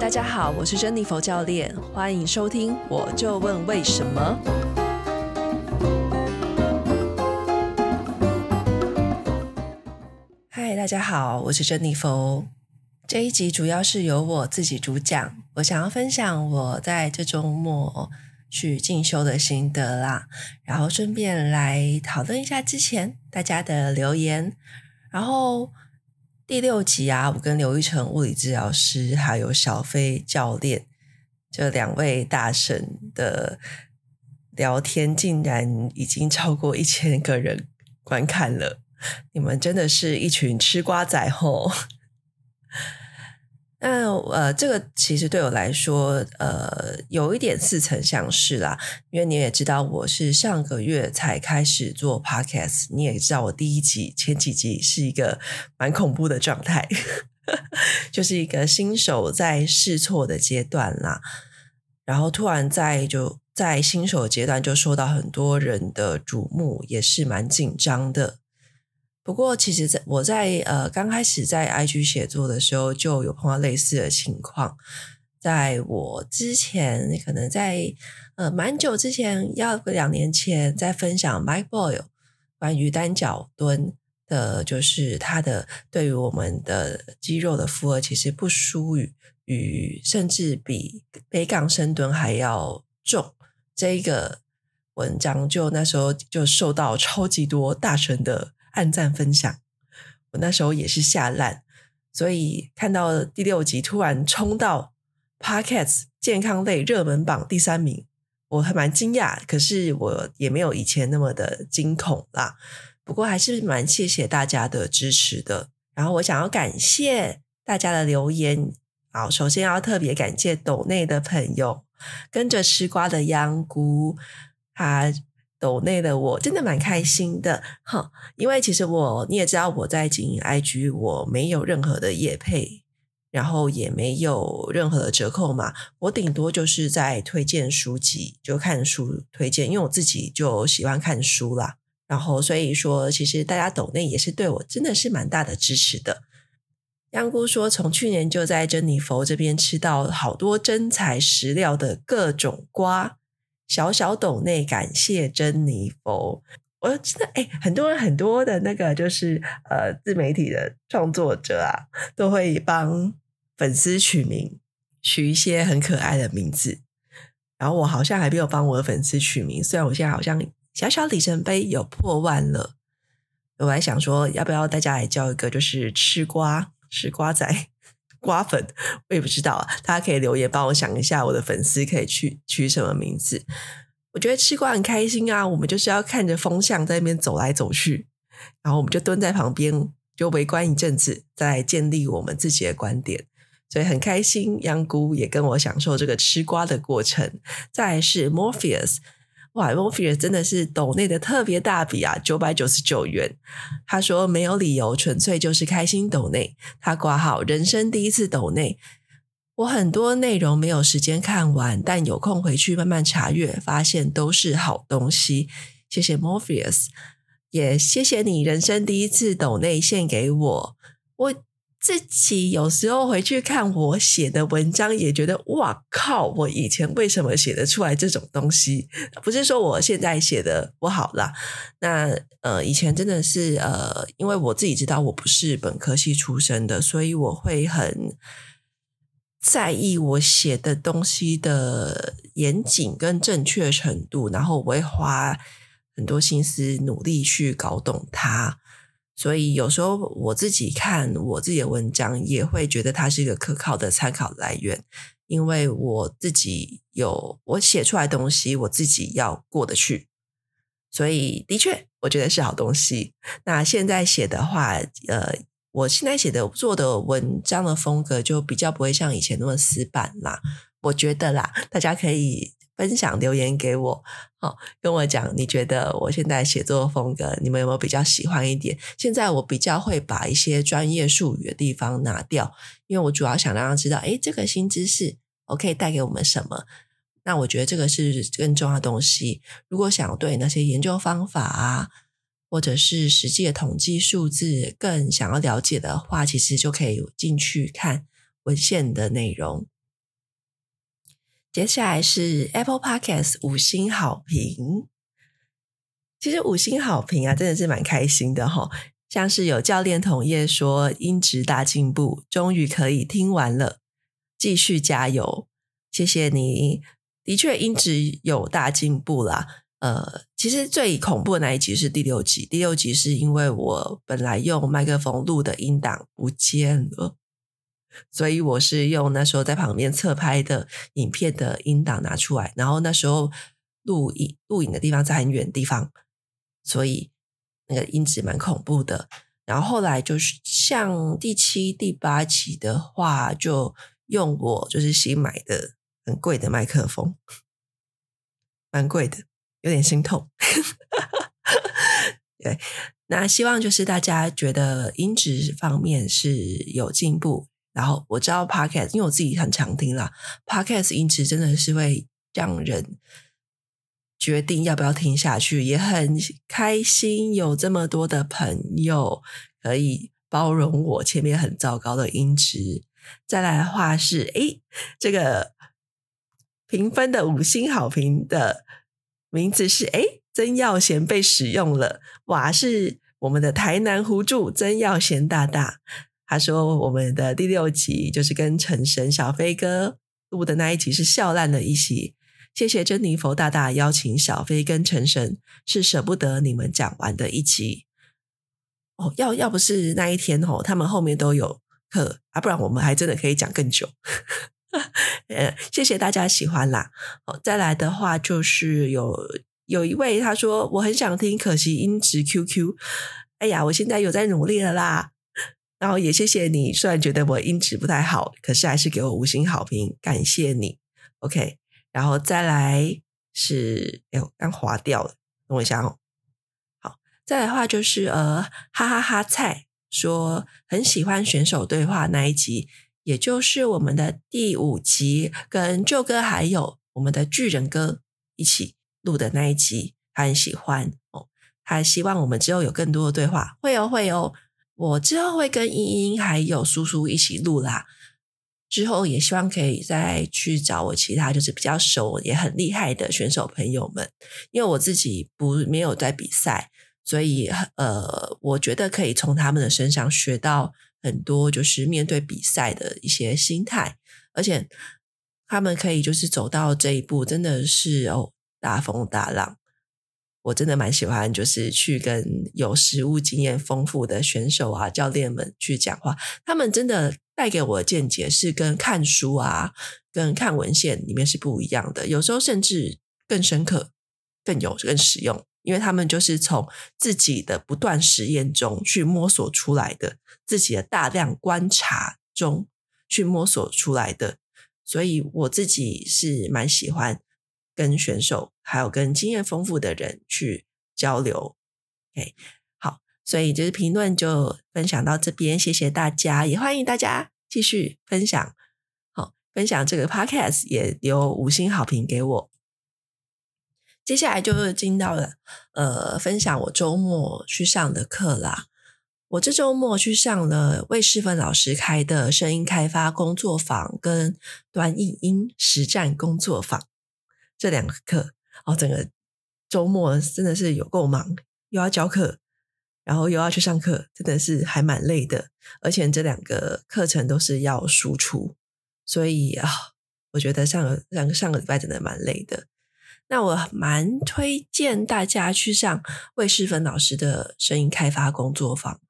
大家好，我是珍妮佛教练，欢迎收听。我就问为什么？嗨，大家好，我是珍妮佛。这一集主要是由我自己主讲，我想要分享我在这周末去进修的心得啦，然后顺便来讨论一下之前大家的留言，然后。第六集啊，我跟刘玉成物理治疗师还有小飞教练这两位大神的聊天，竟然已经超过一千个人观看了。你们真的是一群吃瓜仔吼！那呃，这个其实对我来说，呃，有一点似曾相识啦。因为你也知道，我是上个月才开始做 podcast，你也知道，我第一集前几集是一个蛮恐怖的状态，就是一个新手在试错的阶段啦。然后突然在就在新手阶段就受到很多人的瞩目，也是蛮紧张的。不过，其实在我在呃刚开始在 IG 写作的时候，就有碰到类似的情况。在我之前，可能在呃蛮久之前，要个两年前，在分享 Mike Boyle 关于单脚蹲的，就是他的对于我们的肌肉的负荷，其实不输于与甚至比北港深蹲还要重。这一个文章就那时候就受到超级多大神的。按赞分享，我那时候也是吓烂，所以看到第六集突然冲到 Podcast 健康类热门榜第三名，我还蛮惊讶，可是我也没有以前那么的惊恐啦。不过还是蛮谢谢大家的支持的。然后我想要感谢大家的留言，好，首先要特别感谢抖内的朋友，跟着吃瓜的央姑，他。抖内的我真的蛮开心的，哈，因为其实我你也知道我在经营 IG，我没有任何的业配，然后也没有任何的折扣嘛，我顶多就是在推荐书籍，就看书推荐，因为我自己就喜欢看书啦，然后所以说其实大家抖内也是对我真的是蛮大的支持的。央姑说，从去年就在珍妮佛这边吃到好多真材实料的各种瓜。小小斗内，感谢珍妮佛。我真的哎，很多人很多的那个就是呃，自媒体的创作者啊，都会帮粉丝取名，取一些很可爱的名字。然后我好像还没有帮我的粉丝取名，虽然我现在好像小小里程碑有破万了。我还想说，要不要大家来叫一个，就是吃瓜吃瓜仔。瓜粉，我也不知道。大家可以留言帮我想一下，我的粉丝可以取取什么名字？我觉得吃瓜很开心啊。我们就是要看着风向在那边走来走去，然后我们就蹲在旁边就围观一阵子，再建立我们自己的观点，所以很开心。央姑也跟我享受这个吃瓜的过程。再来是 Morpheus。哇，Morpheus 真的是抖内的特别大笔啊，九百九十九元。他说没有理由，纯粹就是开心抖内。他挂号人生第一次抖内，我很多内容没有时间看完，但有空回去慢慢查阅，发现都是好东西。谢谢 Morpheus，也谢谢你人生第一次抖内献给我。我。自己有时候回去看我写的文章，也觉得哇靠！我以前为什么写得出来这种东西？不是说我现在写的不好啦。那呃，以前真的是呃，因为我自己知道我不是本科系出身的，所以我会很在意我写的东西的严谨跟正确程度，然后我会花很多心思努力去搞懂它。所以有时候我自己看我自己的文章，也会觉得它是一个可靠的参考来源，因为我自己有我写出来的东西，我自己要过得去。所以的确，我觉得是好东西。那现在写的话，呃，我现在写的做的文章的风格就比较不会像以前那么死板啦。我觉得啦，大家可以。分享留言给我，好，跟我讲你觉得我现在写作风格，你们有没有比较喜欢一点？现在我比较会把一些专业术语的地方拿掉，因为我主要想让他知道，诶，这个新知识我可以带给我们什么？那我觉得这个是更重要的东西。如果想对那些研究方法啊，或者是实际的统计数字更想要了解的话，其实就可以进去看文献的内容。接下来是 Apple Podcast 五星好评。其实五星好评啊，真的是蛮开心的哈。像是有教练同业说音质大进步，终于可以听完了，继续加油，谢谢你。的确，音质有大进步啦。呃，其实最恐怖的那一集是第六集，第六集是因为我本来用麦克风录的音档不见了，所以我是用那时候在旁边侧拍的影片的音档拿出来，然后那时候录影录影的地方在很远的地方，所以那个音质蛮恐怖的。然后后来就是像第七、第八集的话，就用我就是新买的很贵的麦克风，蛮贵的。有点心痛，对，那希望就是大家觉得音质方面是有进步，然后我知道 Podcast，因为我自己很常听啦，Podcast 音质真的是会让人决定要不要听下去，也很开心有这么多的朋友可以包容我前面很糟糕的音质。再来的话是，诶，这个评分的五星好评的。名字是哎，曾耀贤被使用了哇！是我们的台南胡柱曾耀贤大大，他说我们的第六集就是跟陈神小飞哥录的那一集是笑烂的一集，谢谢珍妮佛大大邀请小飞跟陈神，是舍不得你们讲完的一集哦。要要不是那一天哦，他们后面都有课啊，不然我们还真的可以讲更久。呃，谢谢大家喜欢啦。哦，再来的话就是有有一位他说我很想听，可惜音质 QQ。哎呀，我现在有在努力了啦。然后也谢谢你，虽然觉得我音质不太好，可是还是给我五星好评，感谢你。OK，然后再来是哎，呦刚滑掉了，等我一下哦。好，再来的话就是呃，哈哈哈菜说很喜欢选手对话那一集。也就是我们的第五集，跟旧哥还有我们的巨人哥一起录的那一集，他很喜欢哦。他希望我们之后有更多的对话，会哦会哦。我之后会跟英英还有叔叔一起录啦。之后也希望可以再去找我其他就是比较熟也很厉害的选手朋友们，因为我自己不没有在比赛，所以呃，我觉得可以从他们的身上学到。很多就是面对比赛的一些心态，而且他们可以就是走到这一步，真的是哦大风大浪。我真的蛮喜欢，就是去跟有实务经验丰富的选手啊、教练们去讲话，他们真的带给我的见解是跟看书啊、跟看文献里面是不一样的，有时候甚至更深刻、更有、更实用。因为他们就是从自己的不断实验中去摸索出来的，自己的大量观察中去摸索出来的，所以我自己是蛮喜欢跟选手还有跟经验丰富的人去交流。OK，好，所以就是评论就分享到这边，谢谢大家，也欢迎大家继续分享，好，分享这个 Podcast 也留五星好评给我。接下来就是进到了呃，分享我周末去上的课啦。我这周末去上了魏世芬老师开的声音开发工作坊跟短影音实战工作坊这两个课。哦，整个周末真的是有够忙，又要教课，然后又要去上课，真的是还蛮累的。而且这两个课程都是要输出，所以啊，我觉得上个上个上个礼拜真的蛮累的。那我蛮推荐大家去上魏世芬老师的声音开发工作坊。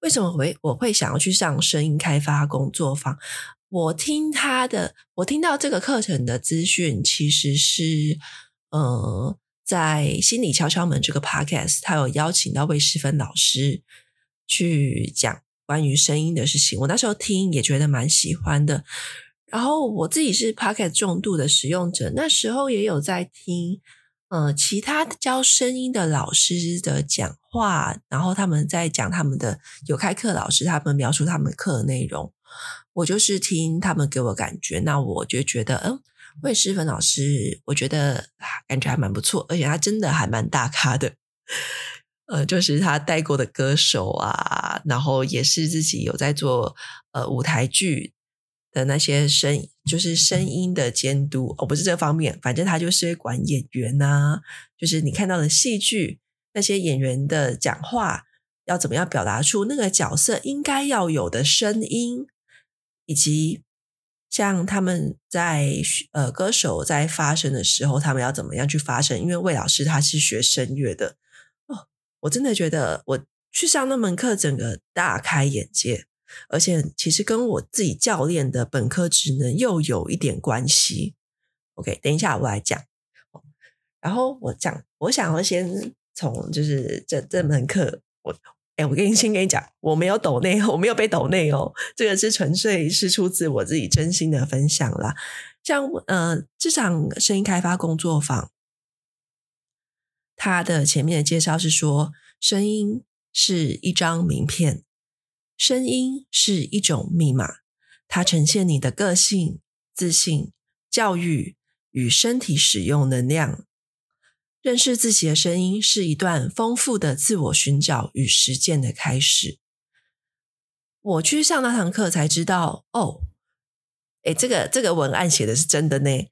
为什么我会我会想要去上声音开发工作坊？我听他的，我听到这个课程的资讯，其实是呃，在心理敲敲门这个 podcast，他有邀请到魏诗芬老师去讲关于声音的事情。我那时候听也觉得蛮喜欢的。然后我自己是 Podcast 重度的使用者，那时候也有在听，呃，其他教声音的老师的讲话，然后他们在讲他们的有开课老师，他们描述他们课的内容，我就是听他们给我感觉，那我就觉得，嗯，魏诗芬老师，我觉得感觉还蛮不错，而且他真的还蛮大咖的，呃，就是他带过的歌手啊，然后也是自己有在做呃舞台剧。的那些声，就是声音的监督，哦，不是这方面，反正他就是管演员呐、就是你看到的戏剧那些演员的讲话要怎么样表达出那个角色应该要有的声音，以及像他们在呃歌手在发声的时候，他们要怎么样去发声？因为魏老师他是学声乐的哦，我真的觉得我去上那门课，整个大开眼界。而且其实跟我自己教练的本科职能又有一点关系。OK，等一下我来讲。然后我讲，我想要先从就是这这门课，我哎，我跟你先跟你讲，我没有抖内，我没有被抖内哦，这个是纯粹是出自我自己真心的分享啦。像呃，这场声音开发工作坊，它的前面的介绍是说，声音是一张名片。声音是一种密码，它呈现你的个性、自信、教育与身体使用能量。认识自己的声音是一段丰富的自我寻找与实践的开始。我去上那堂课才知道，哦，诶，这个这个文案写的是真的呢。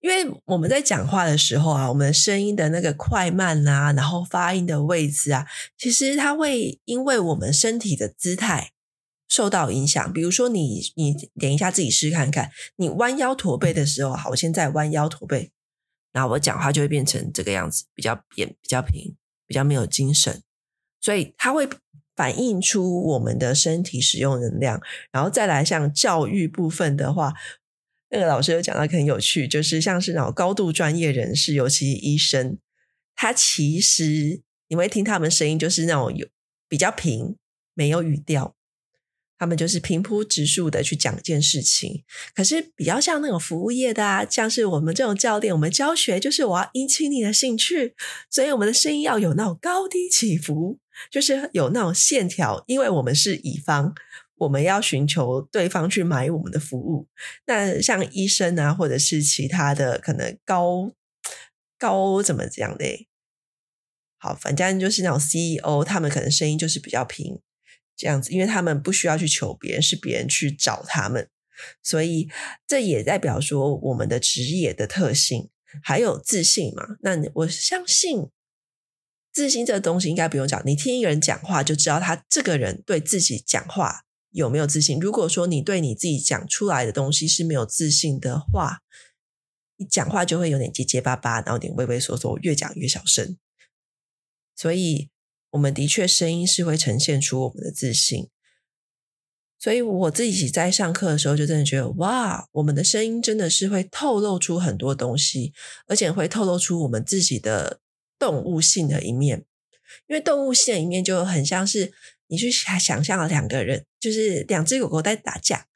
因为我们在讲话的时候啊，我们声音的那个快慢啊，然后发音的位置啊，其实它会因为我们身体的姿态受到影响。比如说你，你你点一下自己试看看，你弯腰驼背的时候，好，我现在弯腰驼背，然后我讲话就会变成这个样子，比较扁、比较平、比较没有精神，所以它会反映出我们的身体使用能量。然后再来像教育部分的话。那个老师有讲到很有趣，就是像是那种高度专业人士，尤其医生，他其实你会听他们声音，就是那种有比较平，没有语调，他们就是平铺直述的去讲一件事情。可是比较像那种服务业的啊，像是我们这种教练，我们教学就是我要引起你的兴趣，所以我们的声音要有那种高低起伏，就是有那种线条，因为我们是乙方。我们要寻求对方去买我们的服务。那像医生啊，或者是其他的可能高高怎么讲呢？好，反正就是那种 CEO，他们可能声音就是比较平这样子，因为他们不需要去求别人，是别人去找他们，所以这也代表说我们的职业的特性还有自信嘛。那我相信自信这个东西应该不用讲，你听一个人讲话就知道他这个人对自己讲话。有没有自信？如果说你对你自己讲出来的东西是没有自信的话，你讲话就会有点结结巴巴，然后有点畏畏缩缩，越讲越小声。所以，我们的确声音是会呈现出我们的自信。所以，我自己在上课的时候就真的觉得，哇，我们的声音真的是会透露出很多东西，而且会透露出我们自己的动物性的一面。因为动物性的一面就很像是。你去想象了两个人，就是两只狗狗在打架，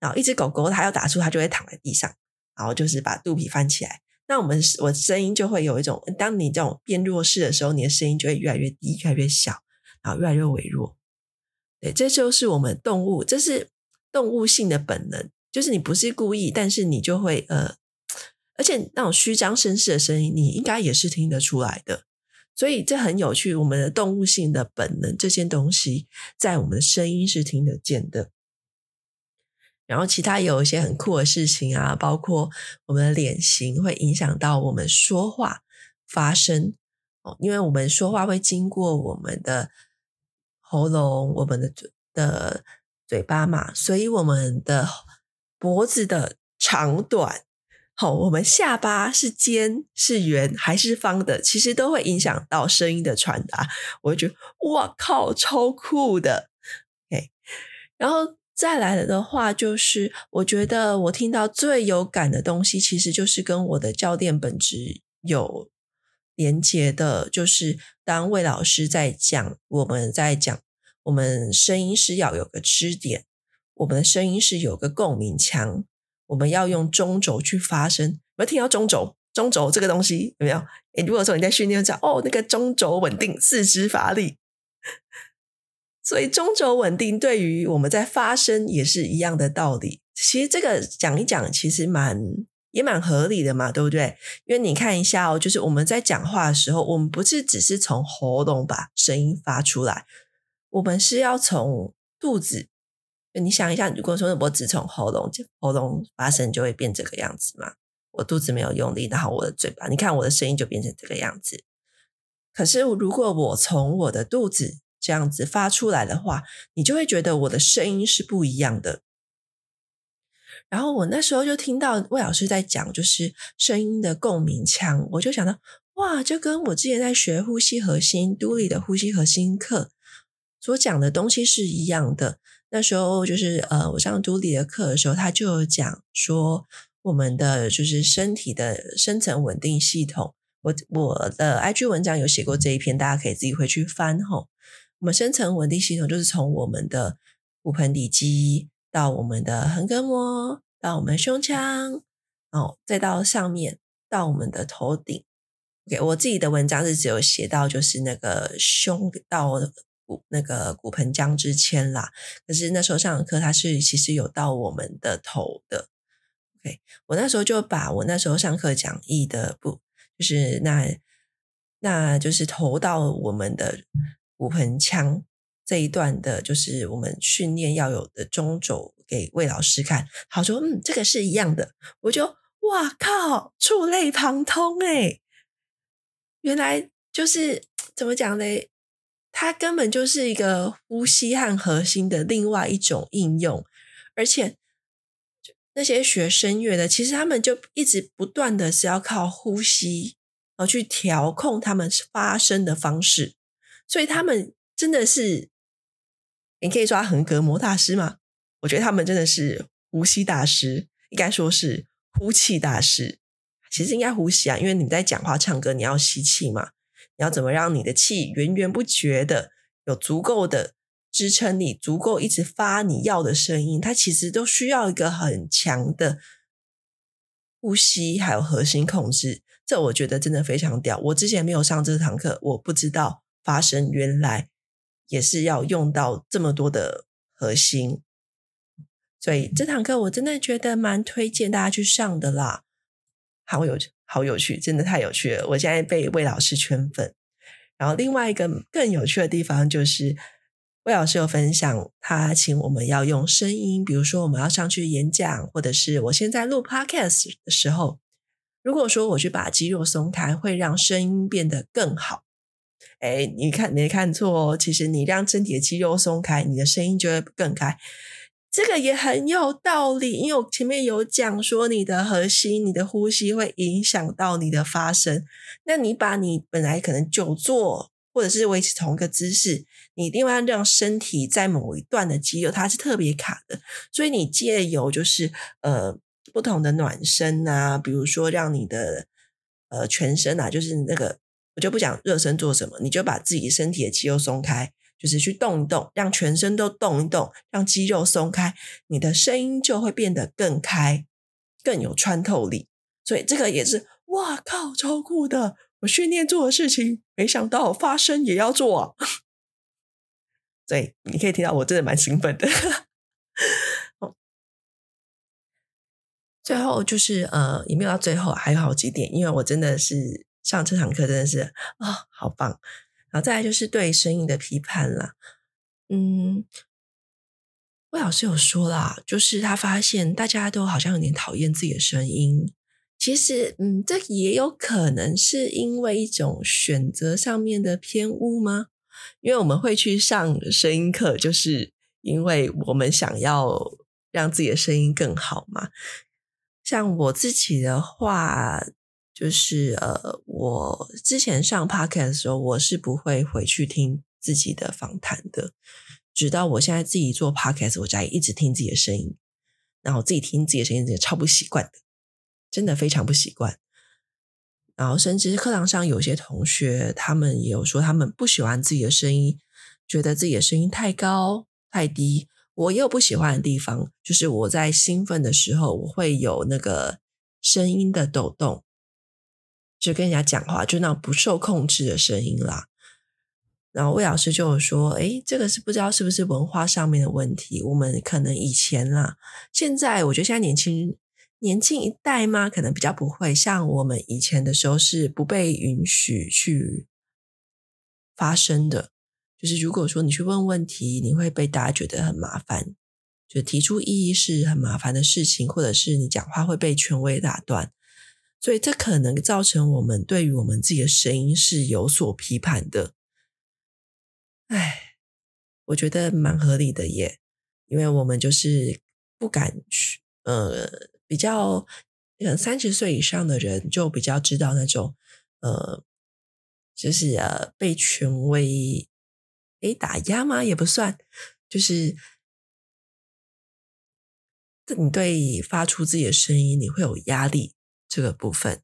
然后一只狗狗它要打出，它就会躺在地上，然后就是把肚皮翻起来。那我们我声音就会有一种，当你这种变弱势的时候，你的声音就会越来越低，越来越小，然后越来越微弱。对，这就是我们动物，这是动物性的本能，就是你不是故意，但是你就会呃，而且那种虚张声势的声音，你应该也是听得出来的。所以这很有趣，我们的动物性的本能这些东西，在我们的声音是听得见的。然后其他有一些很酷的事情啊，包括我们的脸型会影响到我们说话发声哦，因为我们说话会经过我们的喉咙、我们的嘴的嘴巴嘛，所以我们的脖子的长短。好，我们下巴是尖是圆还是方的，其实都会影响到声音的传达。我就觉得，哇靠，超酷的。OK，然后再来了的话，就是我觉得我听到最有感的东西，其实就是跟我的教练本质有连接的，就是当魏老师在讲，我们在讲，我们声音是要有个支点，我们的声音是有个共鸣腔。我们要用中轴去发声，有没有听到中轴？中轴这个东西有没有？诶，如果说你在训练讲哦，那个中轴稳定，四肢发力，所以中轴稳定对于我们在发声也是一样的道理。其实这个讲一讲，其实蛮也蛮合理的嘛，对不对？因为你看一下哦，就是我们在讲话的时候，我们不是只是从喉咙把声音发出来，我们是要从肚子。你想一下，如果说我只从喉咙喉咙发声，就会变这个样子嘛。我肚子没有用力，然后我的嘴巴，你看我的声音就变成这个样子。可是如果我从我的肚子这样子发出来的话，你就会觉得我的声音是不一样的。然后我那时候就听到魏老师在讲，就是声音的共鸣腔，我就想到，哇，就跟我之前在学呼吸核心、杜里的呼吸核心课所讲的东西是一样的。那时候就是呃，我上杜里的课的时候，他就有讲说，我们的就是身体的深层稳定系统。我我的 IG 文章有写过这一篇，大家可以自己回去翻吼。我们深层稳定系统就是从我们的骨盆底肌。到我们的横膈膜，到我们胸腔，哦，再到上面，到我们的头顶。OK，我自己的文章是只有写到就是那个胸到骨那个骨盆腔之间啦。可是那时候上的课，它是其实有到我们的头的。OK，我那时候就把我那时候上课讲义的不，就是那那就是头到我们的骨盆腔。这一段的就是我们训练要有的中轴给魏老师看，好说，嗯，这个是一样的，我就哇靠，触类旁通诶，原来就是怎么讲嘞？它根本就是一个呼吸和核心的另外一种应用，而且那些学声乐的，其实他们就一直不断的是要靠呼吸而去调控他们发声的方式，所以他们真的是。你可以说横膈膜大师吗？我觉得他们真的是呼吸大师，应该说是呼气大师。其实应该呼吸啊，因为你在讲话、唱歌，你要吸气嘛。你要怎么让你的气源源不绝的有足够的支撑力，足够一直发你要的声音？它其实都需要一个很强的呼吸，还有核心控制。这我觉得真的非常屌。我之前没有上这堂课，我不知道发声原来。也是要用到这么多的核心，所以这堂课我真的觉得蛮推荐大家去上的啦，好有好有趣，真的太有趣了！我现在被魏老师圈粉。然后另外一个更有趣的地方就是，魏老师有分享，他请我们要用声音，比如说我们要上去演讲，或者是我现在录 podcast 的时候，如果说我去把肌肉松开，会让声音变得更好。哎，你看，没看错哦。其实你让身体的肌肉松开，你的声音就会更开。这个也很有道理，因为我前面有讲说，你的核心、你的呼吸会影响到你的发声。那你把你本来可能久坐或者是维持同一个姿势，你一定要让身体在某一段的肌肉它是特别卡的，所以你借由就是呃不同的暖身啊，比如说让你的呃全身啊，就是那个。我就不讲热身做什么，你就把自己身体的肌肉松开，就是去动一动，让全身都动一动，让肌肉松开，你的声音就会变得更开，更有穿透力。所以这个也是，哇靠，超酷的！我训练做的事情，没想到发声也要做啊。所以你可以听到我真的蛮兴奋的。最后就是呃，也没有到最后，还有好几点，因为我真的是。上这堂课真的是啊、哦，好棒！然后再来就是对声音的批判啦。嗯，魏老师有说啦，就是他发现大家都好像有点讨厌自己的声音。其实，嗯，这也有可能是因为一种选择上面的偏误吗？因为我们会去上声音课，就是因为我们想要让自己的声音更好嘛。像我自己的话。就是呃，我之前上 podcast 的时候，我是不会回去听自己的访谈的。直到我现在自己做 podcast，我才一直听自己的声音，然后自己听自己的声音，真的超不习惯的，真的非常不习惯。然后甚至课堂上有些同学，他们也有说他们不喜欢自己的声音，觉得自己的声音太高太低。我也有不喜欢的地方，就是我在兴奋的时候，我会有那个声音的抖动。就跟人家讲话，就那种不受控制的声音啦。然后魏老师就说：“诶，这个是不知道是不是文化上面的问题。我们可能以前啦，现在我觉得现在年轻年轻一代嘛，可能比较不会像我们以前的时候是不被允许去发声的。就是如果说你去问问题，你会被大家觉得很麻烦。就提出异议是很麻烦的事情，或者是你讲话会被权威打断，所以这可能造成我们对于我们自己的声音是有所批判的。哎，我觉得蛮合理的耶，因为我们就是不敢去，呃，比较呃三十岁以上的人就比较知道那种，呃，就是呃被权威。诶，打压吗？也不算，就是你对发出自己的声音，你会有压力这个部分。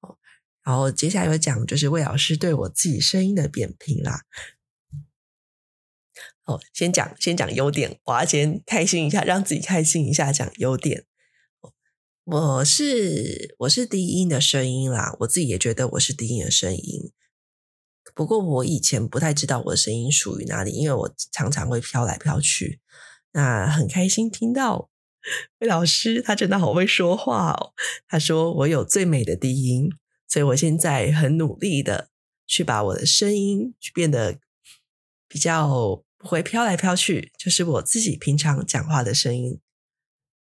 哦，然后接下来有讲，就是魏老师对我自己声音的扁评啦。哦，先讲先讲优点，我要先开心一下，让自己开心一下，讲优点。我是我是低音的声音啦，我自己也觉得我是低音的声音。不过我以前不太知道我的声音属于哪里，因为我常常会飘来飘去。那很开心听到魏老师，他真的好会说话哦。他说我有最美的低音，所以我现在很努力的去把我的声音去变得比较不会飘来飘去，就是我自己平常讲话的声音，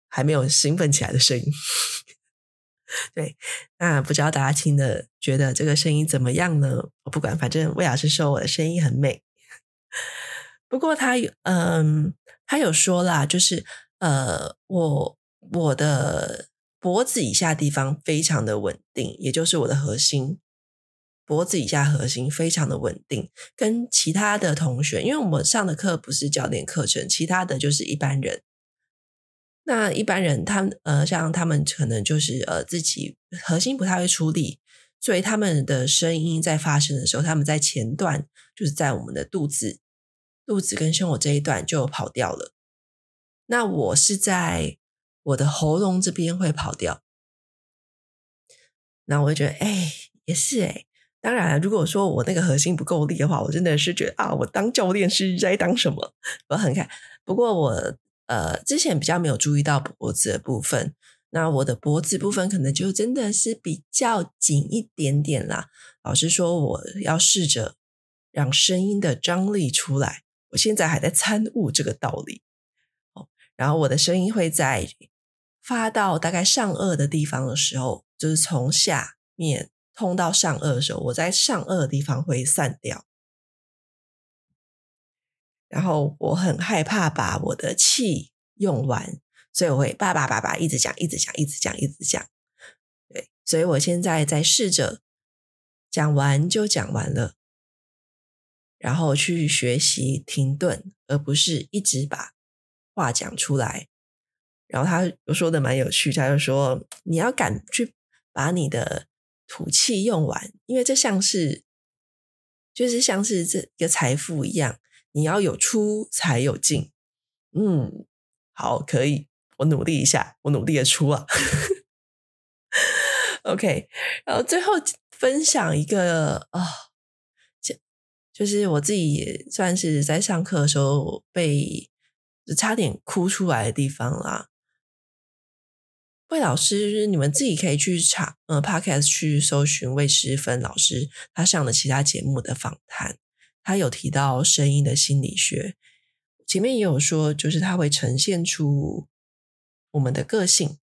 还没有兴奋起来的声音。对，那不知道大家听的觉得这个声音怎么样呢？我不管，反正魏老师说我的声音很美。不过他有，嗯，他有说啦，就是呃，我我的脖子以下地方非常的稳定，也就是我的核心，脖子以下核心非常的稳定，跟其他的同学，因为我们上的课不是教练课程，其他的就是一般人。那一般人，他呃，像他们可能就是呃，自己核心不太会出力，所以他们的声音在发声的时候，他们在前段就是在我们的肚子、肚子跟胸口这一段就跑掉了。那我是在我的喉咙这边会跑掉。那我会觉得，哎，也是哎。当然，如果说我那个核心不够力的话，我真的是觉得啊，我当教练是在当什么？我很看。不过我。呃，之前比较没有注意到脖子的部分，那我的脖子部分可能就真的是比较紧一点点啦。老师说我要试着让声音的张力出来，我现在还在参悟这个道理。然后我的声音会在发到大概上颚的地方的时候，就是从下面通到上颚的时候，我在上颚的地方会散掉。然后我很害怕把我的气用完，所以我会叭叭叭叭一直讲，一直讲，一直讲，一直讲。对，所以我现在在试着讲完就讲完了，然后去学习停顿，而不是一直把话讲出来。然后他说的蛮有趣，他就说你要敢去把你的土气用完，因为这像是就是像是这一个财富一样。你要有出才有进，嗯，好，可以，我努力一下，我努力的出啊。OK，然后最后分享一个啊，就、就是我自己也算是在上课的时候被差点哭出来的地方啦。魏老师，你们自己可以去查，呃，Podcast 去搜寻魏诗芬老师他上的其他节目的访谈。他有提到声音的心理学，前面也有说，就是他会呈现出我们的个性。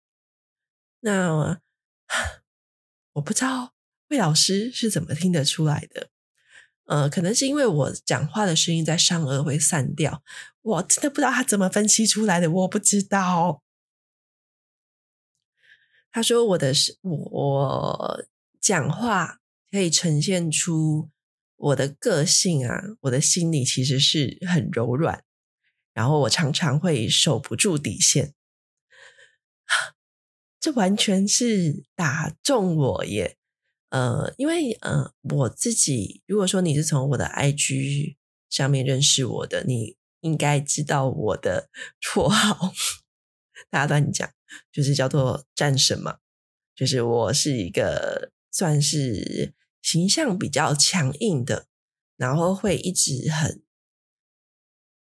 那我不知道魏老师是怎么听得出来的，呃，可能是因为我讲话的声音在上颚会散掉，我真的不知道他怎么分析出来的，我不知道。他说我的是我讲话可以呈现出。我的个性啊，我的心里其实是很柔软，然后我常常会守不住底线，这完全是打中我耶。呃，因为呃，我自己如果说你是从我的 IG 上面认识我的，你应该知道我的 绰号，大家都很讲，就是叫做战神嘛，就是我是一个算是。形象比较强硬的，然后会一直很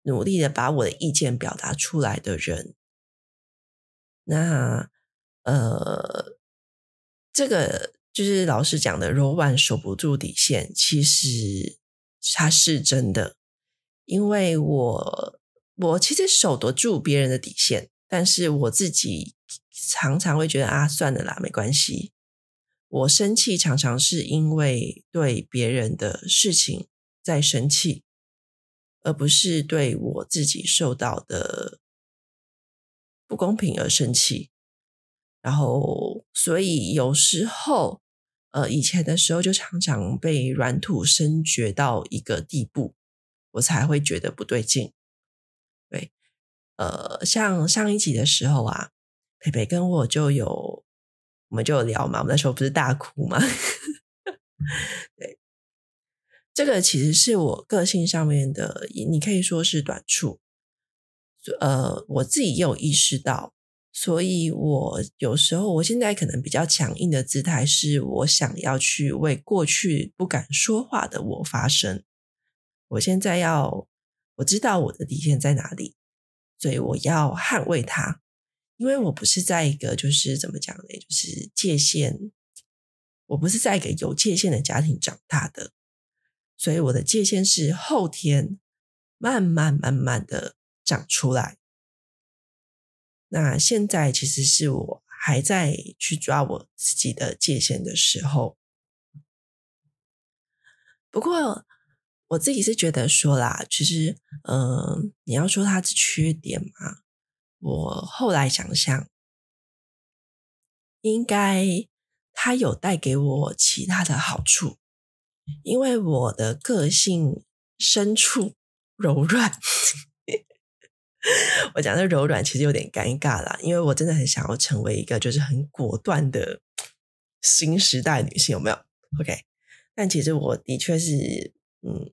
努力的把我的意见表达出来的人。那呃，这个就是老师讲的柔软守不住底线，其实它是真的，因为我我其实守得住别人的底线，但是我自己常常会觉得啊，算了啦，没关系。我生气常常是因为对别人的事情在生气，而不是对我自己受到的不公平而生气。然后，所以有时候，呃，以前的时候就常常被软土深掘到一个地步，我才会觉得不对劲。对，呃，像上一集的时候啊，培培跟我就有，我们就有聊嘛，我们那时候不是大哭吗？对，这个其实是我个性上面的，你可以说是短处。呃，我自己也有意识到。所以，我有时候，我现在可能比较强硬的姿态，是我想要去为过去不敢说话的我发声。我现在要，我知道我的底线在哪里，所以我要捍卫它。因为我不是在一个就是怎么讲呢，就是界限，我不是在一个有界限的家庭长大的，所以我的界限是后天慢慢慢慢的长出来。那现在其实是我还在去抓我自己的界限的时候，不过我自己是觉得说啦，其实，嗯、你要说它是缺点嘛，我后来想想，应该它有带给我其他的好处，因为我的个性深处柔软。我讲的柔软其实有点尴尬啦，因为我真的很想要成为一个就是很果断的 新时代女性，有没有？OK，但其实我的确是嗯，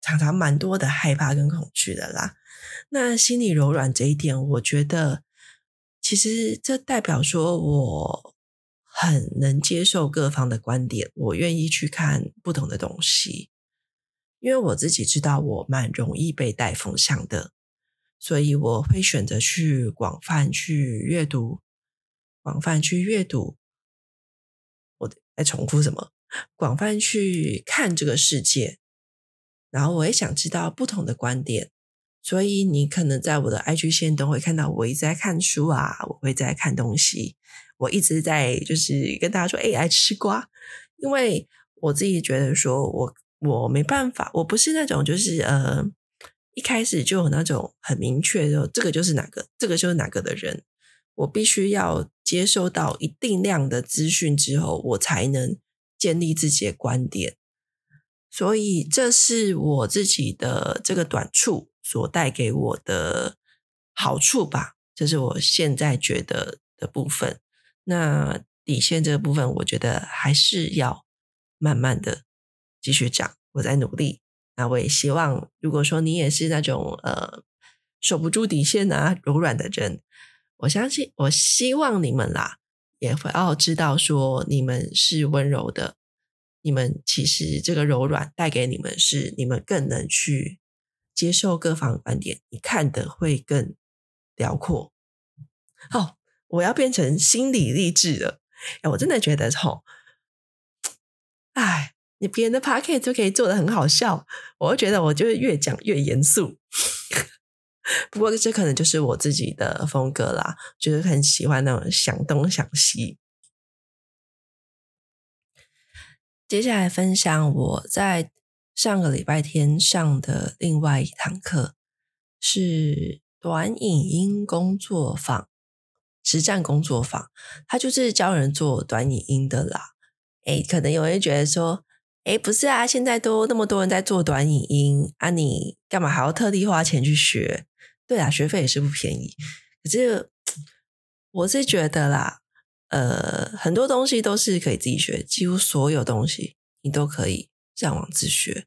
常常蛮多的害怕跟恐惧的啦。那心里柔软这一点，我觉得其实这代表说我很能接受各方的观点，我愿意去看不同的东西，因为我自己知道我蛮容易被带风向的。所以我会选择去广泛去阅读，广泛去阅读。我在重复什么？广泛去看这个世界，然后我也想知道不同的观点。所以你可能在我的 IG 线都会看到我一直在看书啊，我会在看东西，我一直在就是跟大家说，哎，来吃瓜。因为我自己觉得说我我没办法，我不是那种就是呃。一开始就有那种很明确的，这个就是哪个，这个就是哪个的人。我必须要接收到一定量的资讯之后，我才能建立自己的观点。所以这是我自己的这个短处所带给我的好处吧，这是我现在觉得的部分。那底线这个部分，我觉得还是要慢慢的继续讲，我在努力。那我也希望，如果说你也是那种呃守不住底线啊、柔软的人，我相信，我希望你们啦也会要知道说你们是温柔的，你们其实这个柔软带给你们是你们更能去接受各方观点，你看的会更辽阔。哦，我要变成心理励志了，哎，我真的觉得吼，哎。你别人的 podcast 就可以做的很好笑，我会觉得我就会越讲越严肃。不过这可能就是我自己的风格啦，就是很喜欢那种想东想西。接下来分享我在上个礼拜天上的另外一堂课，是短影音工作坊，实战工作坊，它就是教人做短影音的啦。诶，可能有人觉得说。诶，不是啊，现在都那么多人在做短影音啊，你干嘛还要特地花钱去学？对啊，学费也是不便宜。可是我是觉得啦，呃，很多东西都是可以自己学，几乎所有东西你都可以上网自学。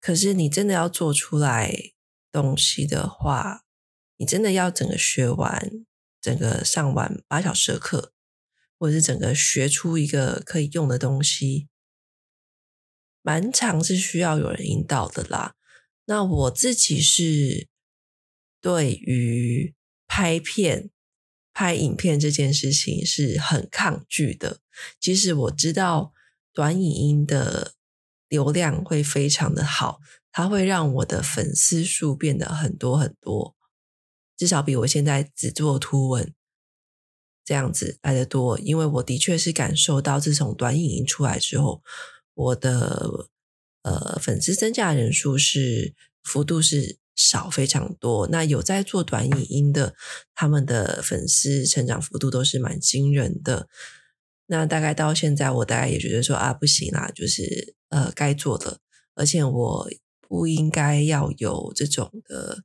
可是你真的要做出来东西的话，你真的要整个学完，整个上完八小时的课，或者是整个学出一个可以用的东西。蛮长是需要有人引导的啦。那我自己是对于拍片、拍影片这件事情是很抗拒的。即使我知道短影音的流量会非常的好，它会让我的粉丝数变得很多很多，至少比我现在只做图文这样子来得多。因为我的确是感受到，自从短影音出来之后，我的呃粉丝增加人数是幅度是少非常多。那有在做短影音的，他们的粉丝成长幅度都是蛮惊人的。那大概到现在，我大概也觉得说啊，不行啦，就是呃该做的，而且我。不应该要有这种的，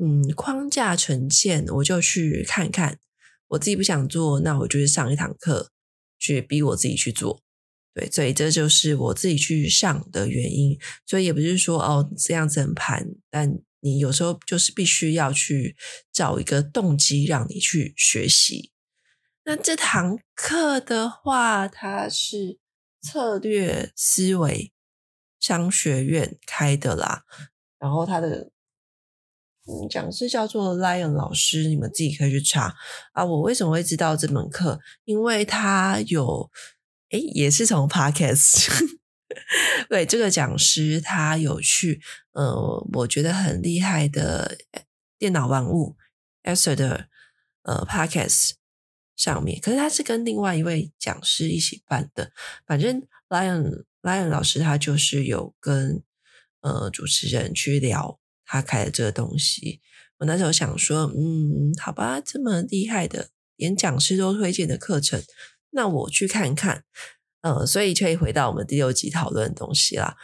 嗯，框架呈现，我就去看看。我自己不想做，那我就去上一堂课，去逼我自己去做。对，所以这就是我自己去上的原因。所以也不是说哦这样子很盘，但你有时候就是必须要去找一个动机让你去学习。那这堂课的话，它是策略思维。商学院开的啦，然后他的嗯讲师叫做 Lion 老师，你们自己可以去查啊。我为什么会知道这门课？因为他有诶，也是从 Podcast 对这个讲师，他有去呃，我觉得很厉害的电脑玩物 Esther 的呃 Podcast 上面，可是他是跟另外一位讲师一起办的，反正 Lion。Lion 老师他就是有跟呃主持人去聊他开的这个东西。我那时候想说，嗯，好吧，这么厉害的，连讲师都推荐的课程，那我去看看。呃，所以可以回到我们第六集讨论的东西啦。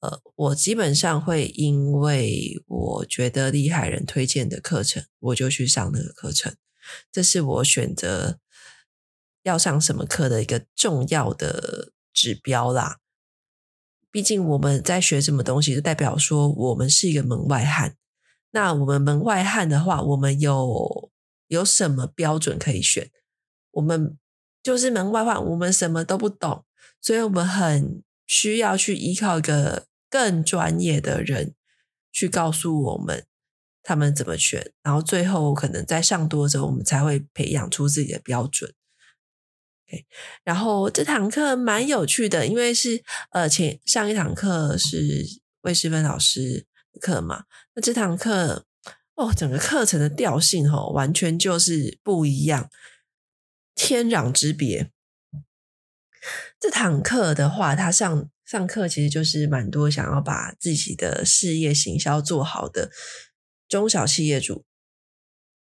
呃，我基本上会因为我觉得厉害人推荐的课程，我就去上那个课程。这是我选择要上什么课的一个重要的指标啦。毕竟我们在学什么东西，就代表说我们是一个门外汉。那我们门外汉的话，我们有有什么标准可以选？我们就是门外汉，我们什么都不懂，所以我们很需要去依靠一个更专业的人去告诉我们他们怎么选，然后最后可能在上多之后，我们才会培养出自己的标准。然后这堂课蛮有趣的，因为是呃前上一堂课是魏诗芬老师的课嘛，那这堂课哦，整个课程的调性哦，完全就是不一样，天壤之别。这堂课的话，他上上课其实就是蛮多想要把自己的事业行销做好的中小企业主。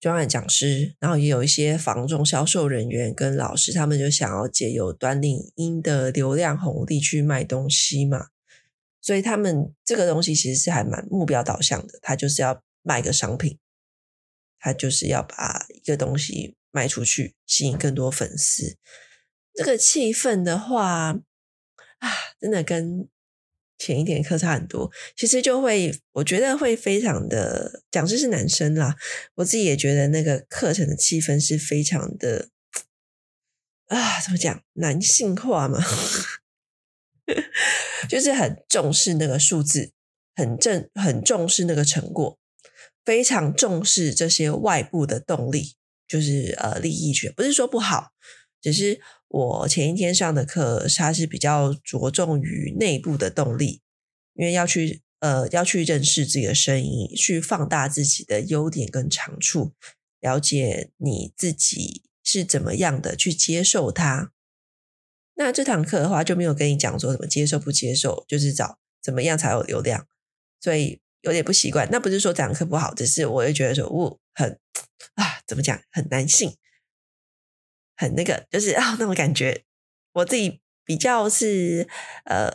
专案讲师，然后也有一些房仲销售人员跟老师，他们就想要借由短领音的流量红利去卖东西嘛，所以他们这个东西其实是还蛮目标导向的，他就是要卖个商品，他就是要把一个东西卖出去，吸引更多粉丝。这个气氛的话，啊，真的跟。前一点课差很多，其实就会，我觉得会非常的，讲师是男生啦，我自己也觉得那个课程的气氛是非常的，啊，怎么讲，男性化嘛，就是很重视那个数字，很正，很重视那个成果，非常重视这些外部的动力，就是呃利益权，不是说不好，只是。我前一天上的课，它是比较着重于内部的动力，因为要去呃要去认识自己的声音，去放大自己的优点跟长处，了解你自己是怎么样的去接受它。那这堂课的话就没有跟你讲说怎么接受不接受，就是找怎么样才有流量，所以有点不习惯。那不是说这堂课不好，只是我会觉得说，我、很 啊怎么讲，很男性。很那个，就是啊，那种感觉，我自己比较是呃，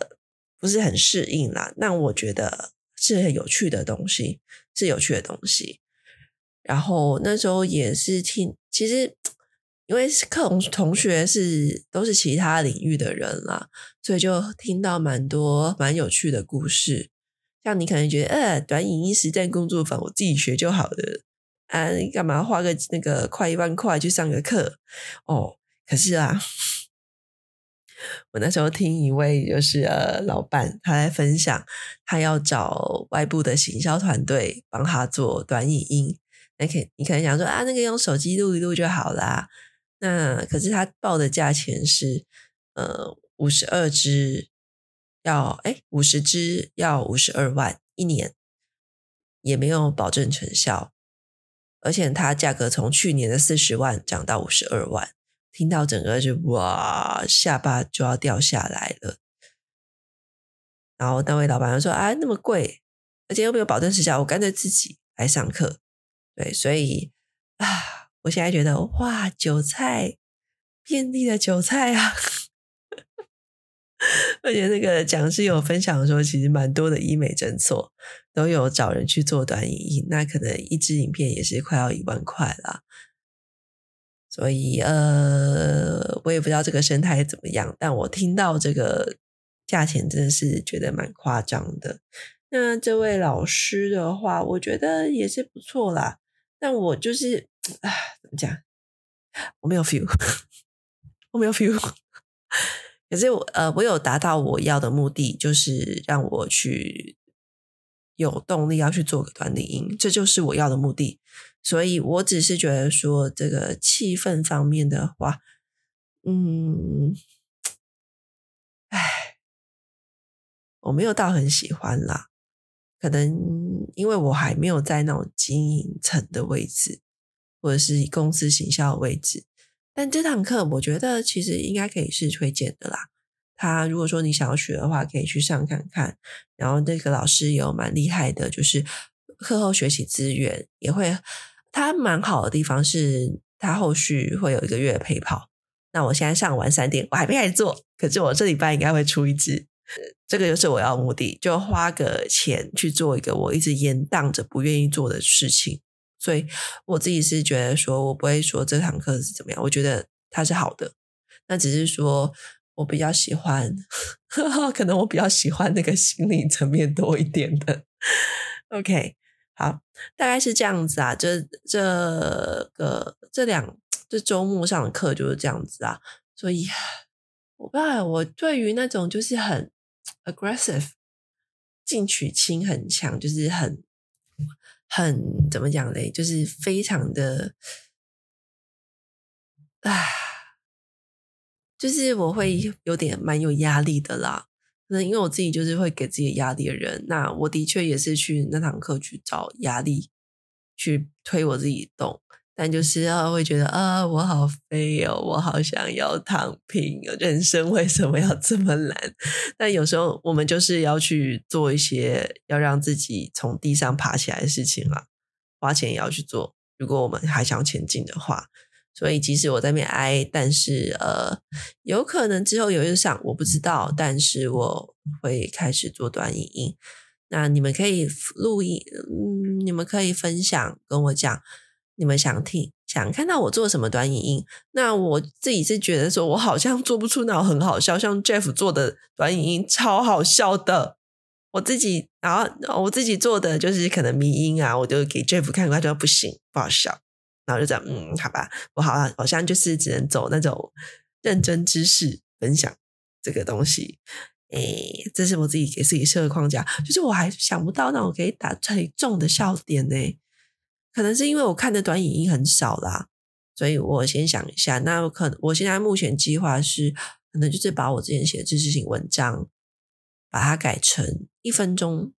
不是很适应啦。那我觉得是很有趣的东西，是有趣的东西。然后那时候也是听，其实因为课同同学是都是其他领域的人啦，所以就听到蛮多蛮有趣的故事。像你可能觉得，呃，短影音实战工作坊，我自己学就好了。啊，干嘛花个那个快一万块去上个课？哦，可是啊，我那时候听一位就是呃老板，他在分享，他要找外部的行销团队帮他做短影音。那可你可能想说啊，那个用手机录一录就好啦。那可是他报的价钱是呃五十二支要哎五十支要五十二万，一年，也没有保证成效，而且它价格从去年的四十万涨到五十二万，听到整个就哇，下巴就要掉下来了。然后那位老板就说：“啊，那么贵，而且又没有保证时效，我干脆自己来上课。”对，所以啊，我现在觉得哇，韭菜，遍地的韭菜啊！而且那个讲师有分享说，其实蛮多的医美诊所都有找人去做短影音，那可能一支影片也是快要一万块啦。所以呃，我也不知道这个生态怎么样，但我听到这个。价钱真的是觉得蛮夸张的。那这位老师的话，我觉得也是不错啦。但我就是啊，怎么讲？我没有 feel，我没有 feel。可是我呃，我有达到我要的目的，就是让我去有动力要去做个短影音，这就是我要的目的。所以我只是觉得说，这个气氛方面的话，嗯，唉。我没有到很喜欢啦，可能因为我还没有在那种经营层的位置，或者是公司行销的位置。但这堂课我觉得其实应该可以是推荐的啦。他如果说你想要学的话，可以去上看看。然后那个老师有蛮厉害的，就是课后学习资源也会。他蛮好的地方是，他后续会有一个月陪跑。那我现在上完三点，我还没开始做，可是我这礼拜应该会出一支。这个就是我要的目的，就花个钱去做一个我一直延宕着不愿意做的事情。所以我自己是觉得说，我不会说这堂课是怎么样，我觉得它是好的。那只是说我比较喜欢，呵呵，可能我比较喜欢那个心理层面多一点的。OK，好，大概是这样子啊。这这个这两这周末上的课就是这样子啊。所以我不知道，我对于那种就是很。aggressive，进取心很强，就是很很怎么讲嘞？就是非常的啊，就是我会有点蛮有压力的啦。可能因为我自己就是会给自己压力的人，那我的确也是去那堂课去找压力，去推我自己动。但就是啊，会觉得啊，我好废哦，我好想要躺平，人生为什么要这么难？但有时候我们就是要去做一些要让自己从地上爬起来的事情啊，花钱也要去做。如果我们还想前进的话，所以即使我在那边挨，但是呃，有可能之后有日上，我不知道，但是我会开始做短影音。那你们可以录音，嗯，你们可以分享跟我讲。你们想听、想看到我做什么短影音？那我自己是觉得说，我好像做不出那种很好笑，像 Jeff 做的短影音超好笑的。我自己，然后我自己做的就是可能迷音啊，我就给 Jeff 看，他说不行，不好笑。然后就这样，嗯，好吧，我好像好像就是只能走那种认真知识分享这个东西。诶，这是我自己给自己设的框架，就是我还想不到那种可以打最重的笑点呢。可能是因为我看的短影音很少啦，所以我先想一下。那我可能我现在目前计划是，可能就是把我之前写的知识型文章，把它改成一分钟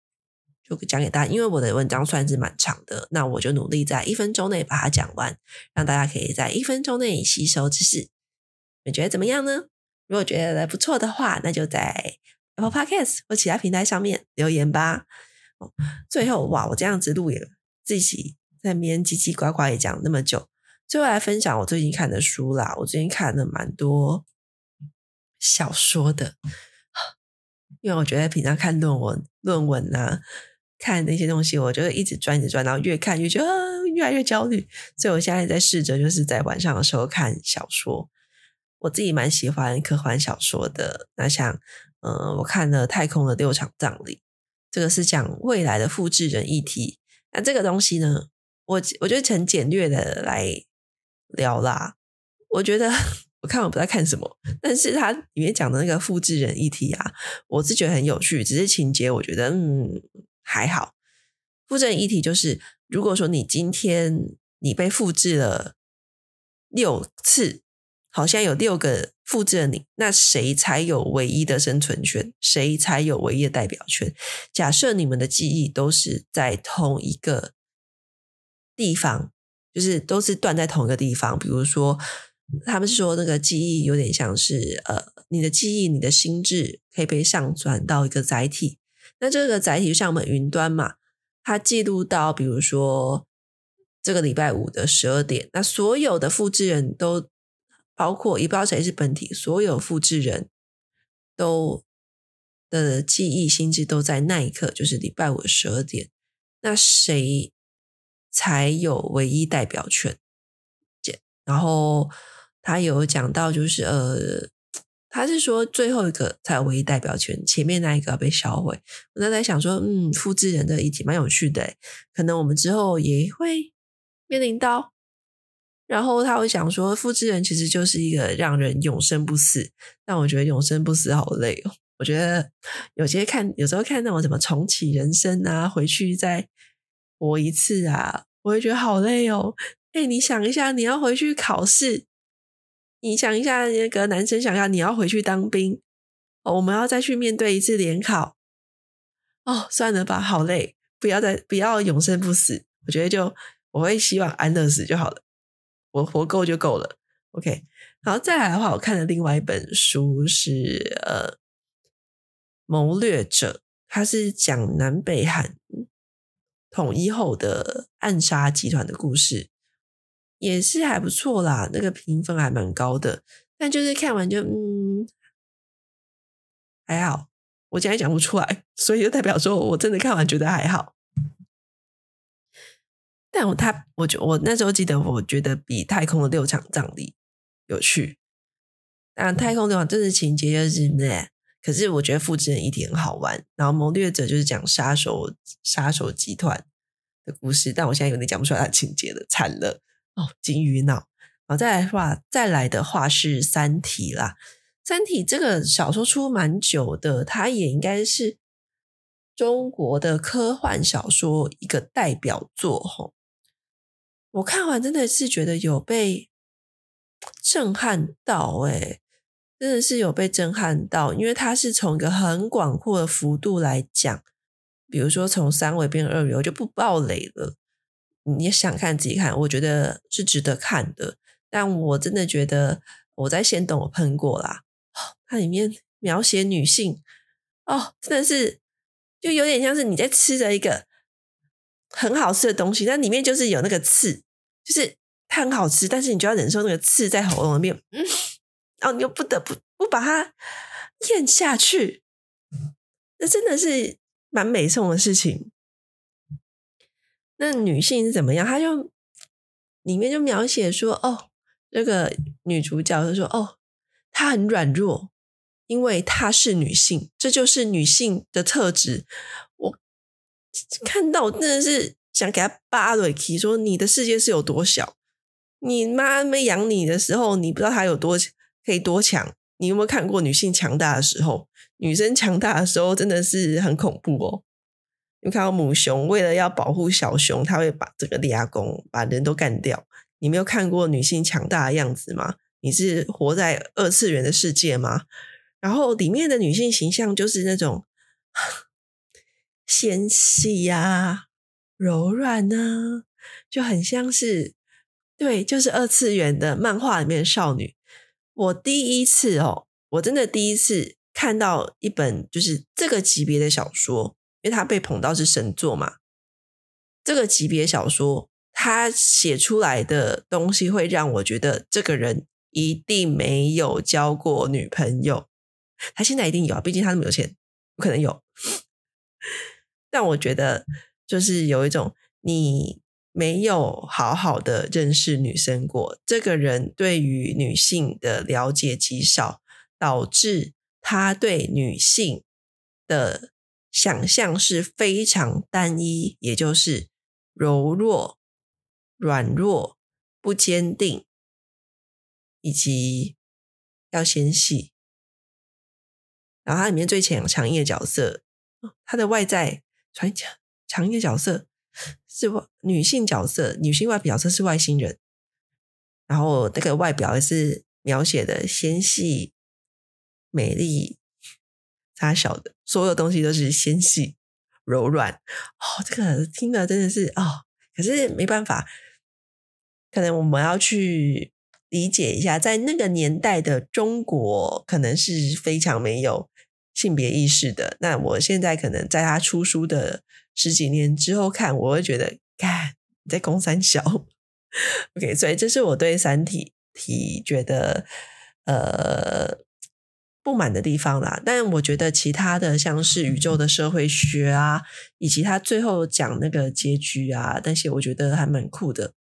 就讲给大家。因为我的文章算是蛮长的，那我就努力在一分钟内把它讲完，让大家可以在一分钟内吸收知识。你觉得怎么样呢？如果觉得不错的话，那就在 Apple Podcast 或其他平台上面留言吧。最后哇，我这样子录也自己。在那边叽叽呱呱也讲那么久，最后来分享我最近看的书啦。我最近看了蛮多小说的，因为我觉得平常看论文、论文啊，看那些东西，我就一直转、一直转，然后越看越觉得、越来越焦虑。所以我现在在试着，就是在晚上的时候看小说。我自己蛮喜欢科幻小说的。那像，嗯、我看了《太空的六场葬礼》，这个是讲未来的复制人议题。那这个东西呢？我我觉得很简略的来聊啦。我觉得我看我不知道看什么，但是它里面讲的那个复制人议题啊，我是觉得很有趣。只是情节我觉得嗯还好。复制人议题就是，如果说你今天你被复制了六次，好像有六个复制了你，那谁才有唯一的生存权？谁才有唯一的代表权？假设你们的记忆都是在同一个地方，就是都是断在同一个地方。比如说，他们是说那个记忆有点像是呃，你的记忆，你的心智可以被上传到一个载体。那这个载体就像我们云端嘛，它记录到，比如说这个礼拜五的十二点，那所有的复制人都包括，也不知道谁是本体，所有复制人都的记忆心智都在那一刻，就是礼拜五十二点。那谁才有唯一代表权？然后他有讲到，就是呃。他是说最后一个才有唯一代表权，前面那一个要被销毁。我在在想说，嗯，复制人的议题蛮有趣的，可能我们之后也会面临到。然后他会想说，复制人其实就是一个让人永生不死，但我觉得永生不死好累哦。我觉得有些看，有时候看那种什么重启人生啊，回去再活一次啊，我会觉得好累哦。哎，你想一下，你要回去考试。你想一下，那个男生想要你要回去当兵哦，我们要再去面对一次联考哦，算了吧，好累，不要再不要永生不死，我觉得就我会希望安乐死就好了，我活够就够了。OK，然后再来的话，我看了另外一本书是呃《谋略者》，它是讲南北韩统一后的暗杀集团的故事。也是还不错啦，那个评分还蛮高的，但就是看完就嗯还好，我现在讲不出来，所以就代表说我真的看完觉得还好。但我他，我就我那时候记得，我觉得比《太空的六场葬礼》有趣。但《太空六场》真的情节就是那，可是我觉得复制人议题很好玩。然后《谋略者》就是讲杀手杀手集团的故事，但我现在有点讲不出来他情节了，惨了。哦，金鱼脑，好，再来的话，再来的话是《三体》啦，《三体》这个小说出蛮久的，它也应该是中国的科幻小说一个代表作吼。我看完真的是觉得有被震撼到，诶，真的是有被震撼到，因为它是从一个很广阔的幅度来讲，比如说从三维变二维，我就不爆雷了。你想看自己看，我觉得是值得看的。但我真的觉得我在先懂我喷过啦，它里面描写女性哦，真的是就有点像是你在吃着一个很好吃的东西，但里面就是有那个刺，就是它很好吃，但是你就要忍受那个刺在喉咙里面，嗯，然后你又不得不不把它咽下去，那真的是蛮美颂的事情。那女性是怎么样？她就里面就描写说，哦，这个女主角就说，哦，她很软弱，因为她是女性，这就是女性的特质。我看到真的是想给她扒了皮，说你的世界是有多小？你妈没养你的时候，你不知道她有多可以多强？你有没有看过女性强大的时候？女生强大的时候真的是很恐怖哦。你看到母熊为了要保护小熊，它会把这个立阿公把人都干掉。你没有看过女性强大的样子吗？你是活在二次元的世界吗？然后里面的女性形象就是那种 纤细呀、柔软呢、啊，就很像是对，就是二次元的漫画里面的少女。我第一次哦，我真的第一次看到一本就是这个级别的小说。因为他被捧到是神作嘛，这个级别小说，他写出来的东西会让我觉得这个人一定没有交过女朋友。他现在一定有啊，毕竟他那么有钱，不可能有。但我觉得就是有一种你没有好好的认识女生过，这个人对于女性的了解极少，导致他对女性的。想象是非常单一，也就是柔弱、软弱、不坚定，以及要纤细。然后它里面最强强硬的角色，它的外在传强强硬的角色是女性角色，女性外表角色是外星人，然后那个外表也是描写的纤细、美丽、大小的，所有东西都是纤细、柔软。哦，这个听了真的是哦，可是没办法，可能我们要去理解一下，在那个年代的中国，可能是非常没有性别意识的。那我现在可能在他出书的十几年之后看，我会觉得，看你在攻三小。OK，所以这是我对《三体》体觉得呃不满的地方啦。但我觉得其他的像是宇宙的社会学啊，以及他最后讲那个结局啊，那些我觉得还蛮酷的。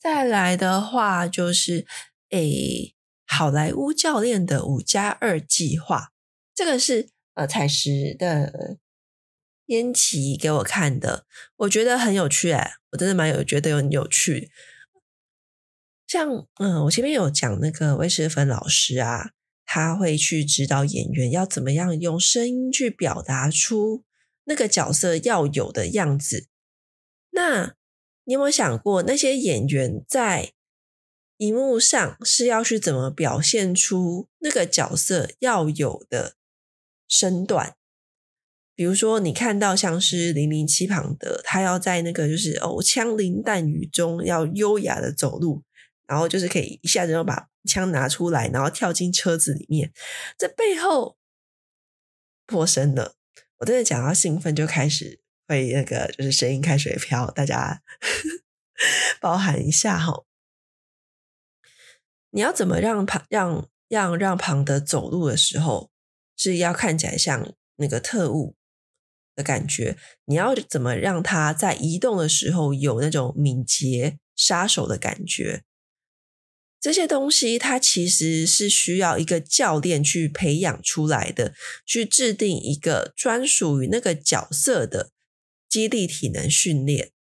再来的话就是诶，好莱坞教练的五加二计划，这个是呃彩石的编辑给我看的，我觉得很有趣哎，我真的蛮有觉得很有趣。像嗯，我前面有讲那个魏世芬老师啊，他会去指导演员要怎么样用声音去表达出那个角色要有的样子。那你有没有想过，那些演员在荧幕上是要去怎么表现出那个角色要有的身段？比如说，你看到像是零零七庞德，他要在那个就是哦枪林弹雨中要优雅的走路。然后就是可以一下子就把枪拿出来，然后跳进车子里面。这背后破声了，我真的讲到兴奋就开始会那个就是声音开始飘，大家 包含一下哈。你要怎么让庞让让让庞德走路的时候是要看起来像那个特务的感觉？你要怎么让他在移动的时候有那种敏捷杀手的感觉？这些东西，它其实是需要一个教练去培养出来的，去制定一个专属于那个角色的激励体能训练。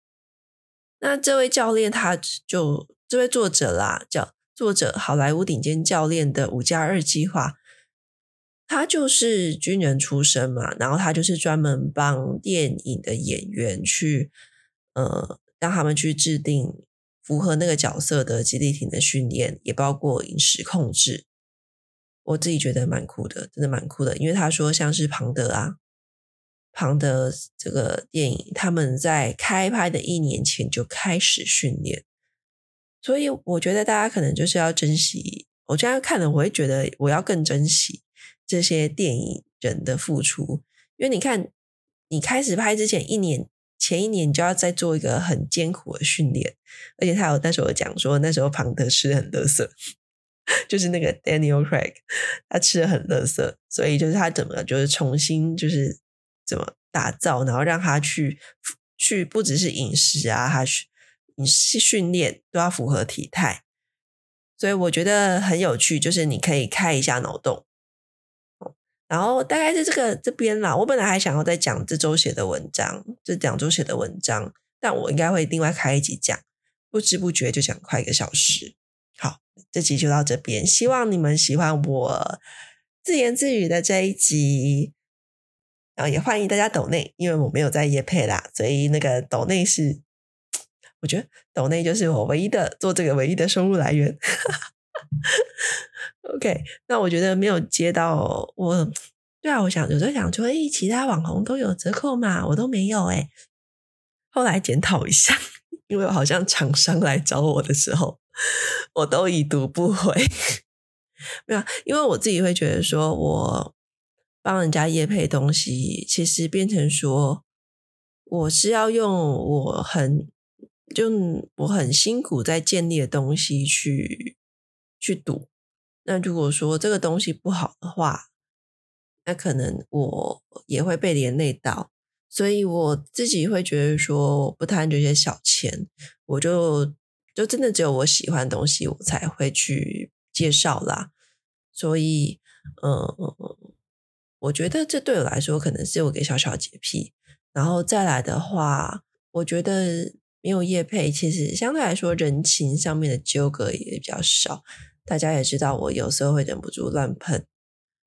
那这位教练，他就这位作者啦，叫作者好莱坞顶尖教练的五加二计划，他就是军人出身嘛，然后他就是专门帮电影的演员去，呃，让他们去制定。符合那个角色的肌力体能训练，也包括饮食控制。我自己觉得蛮酷的，真的蛮酷的。因为他说，像是庞德啊，庞德这个电影，他们在开拍的一年前就开始训练，所以我觉得大家可能就是要珍惜。我这样看了，我会觉得我要更珍惜这些电影人的付出，因为你看，你开始拍之前一年。前一年你就要再做一个很艰苦的训练，而且他有那时候讲说，那时候庞德吃的很垃圾，就是那个 Daniel Craig，他吃的很垃圾，所以就是他怎么就是重新就是怎么打造，然后让他去去不只是饮食啊，他去饮食训练都要符合体态，所以我觉得很有趣，就是你可以开一下脑洞。然后大概是这个这边啦，我本来还想要再讲这周写的文章，这两周写的文章，但我应该会另外开一集讲，不知不觉就讲快一个小时。好，这集就到这边，希望你们喜欢我自言自语的这一集，然后也欢迎大家抖内，因为我没有在业配啦，所以那个抖内是，我觉得抖内就是我唯一的做这个唯一的收入来源。OK，那我觉得没有接到我，对啊，我想有在想说，诶，其他网红都有折扣嘛，我都没有诶。后来检讨一下，因为好像厂商来找我的时候，我都已读不回。没有，因为我自己会觉得说，我帮人家业配东西，其实变成说，我是要用我很就我很辛苦在建立的东西去去赌。那如果说这个东西不好的话，那可能我也会被连累到，所以我自己会觉得说，我不贪这些小钱，我就就真的只有我喜欢的东西，我才会去介绍啦。所以，嗯，我觉得这对我来说可能是有个小小洁癖。然后再来的话，我觉得没有业配，其实相对来说人情上面的纠葛也比较少。大家也知道，我有时候会忍不住乱喷，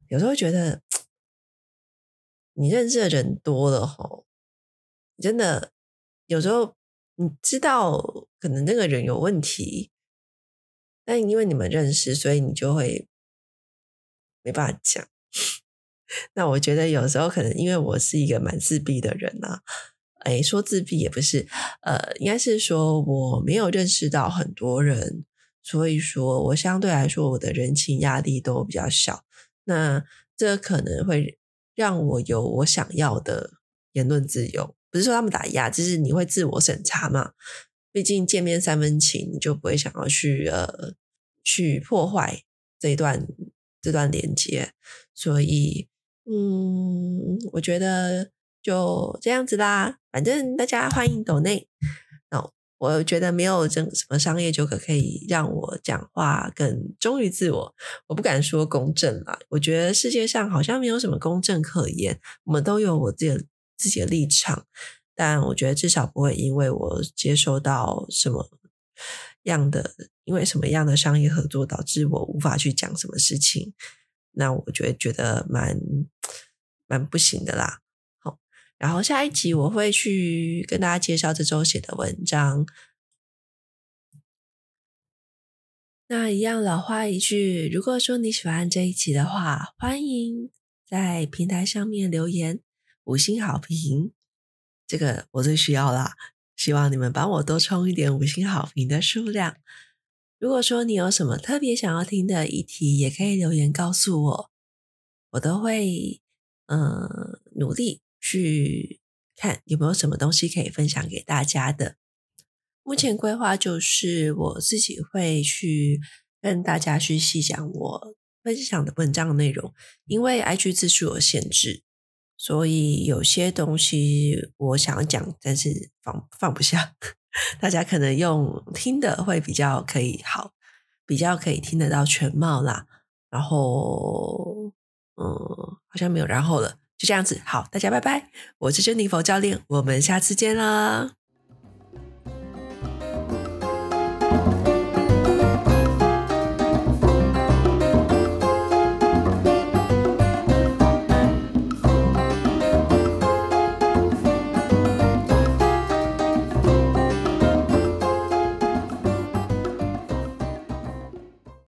有时候觉得你认识的人多了吼，真的有时候你知道可能那个人有问题，但因为你们认识，所以你就会没办法讲。那我觉得有时候可能因为我是一个蛮自闭的人、啊，哎，说自闭也不是，呃，应该是说我没有认识到很多人，所以说我相对来说我的人情压力都比较小。那这可能会让我有我想要的言论自由，不是说他们打压，就是你会自我审查嘛。毕竟见面三分情，你就不会想要去呃去破坏这一段这段连接，所以。嗯，我觉得就这样子啦。反正大家欢迎抖内。我觉得没有这什么商业纠葛可以让我讲话更忠于自我。我不敢说公正啦，我觉得世界上好像没有什么公正可言。我们都有我自己的自己的立场，但我觉得至少不会因为我接收到什么样的，因为什么样的商业合作导致我无法去讲什么事情。那我觉得觉得蛮蛮不行的啦。然后下一集我会去跟大家介绍这周写的文章。那一样老话一句，如果说你喜欢这一集的话，欢迎在平台上面留言五星好评，这个我最需要啦。希望你们帮我多冲一点五星好评的数量。如果说你有什么特别想要听的议题，也可以留言告诉我，我都会嗯、努力去看有没有什么东西可以分享给大家的。目前规划就是我自己会去跟大家去细讲我分享的文章内容，因为 IG 字数有限制，所以有些东西我想要讲，但是放放不下。大家可能用听的会比较可以好，比较可以听得到全貌啦。然后，嗯，好像没有然后了，就这样子。好，大家拜拜，我是珍妮佛教练，我们下次见啦。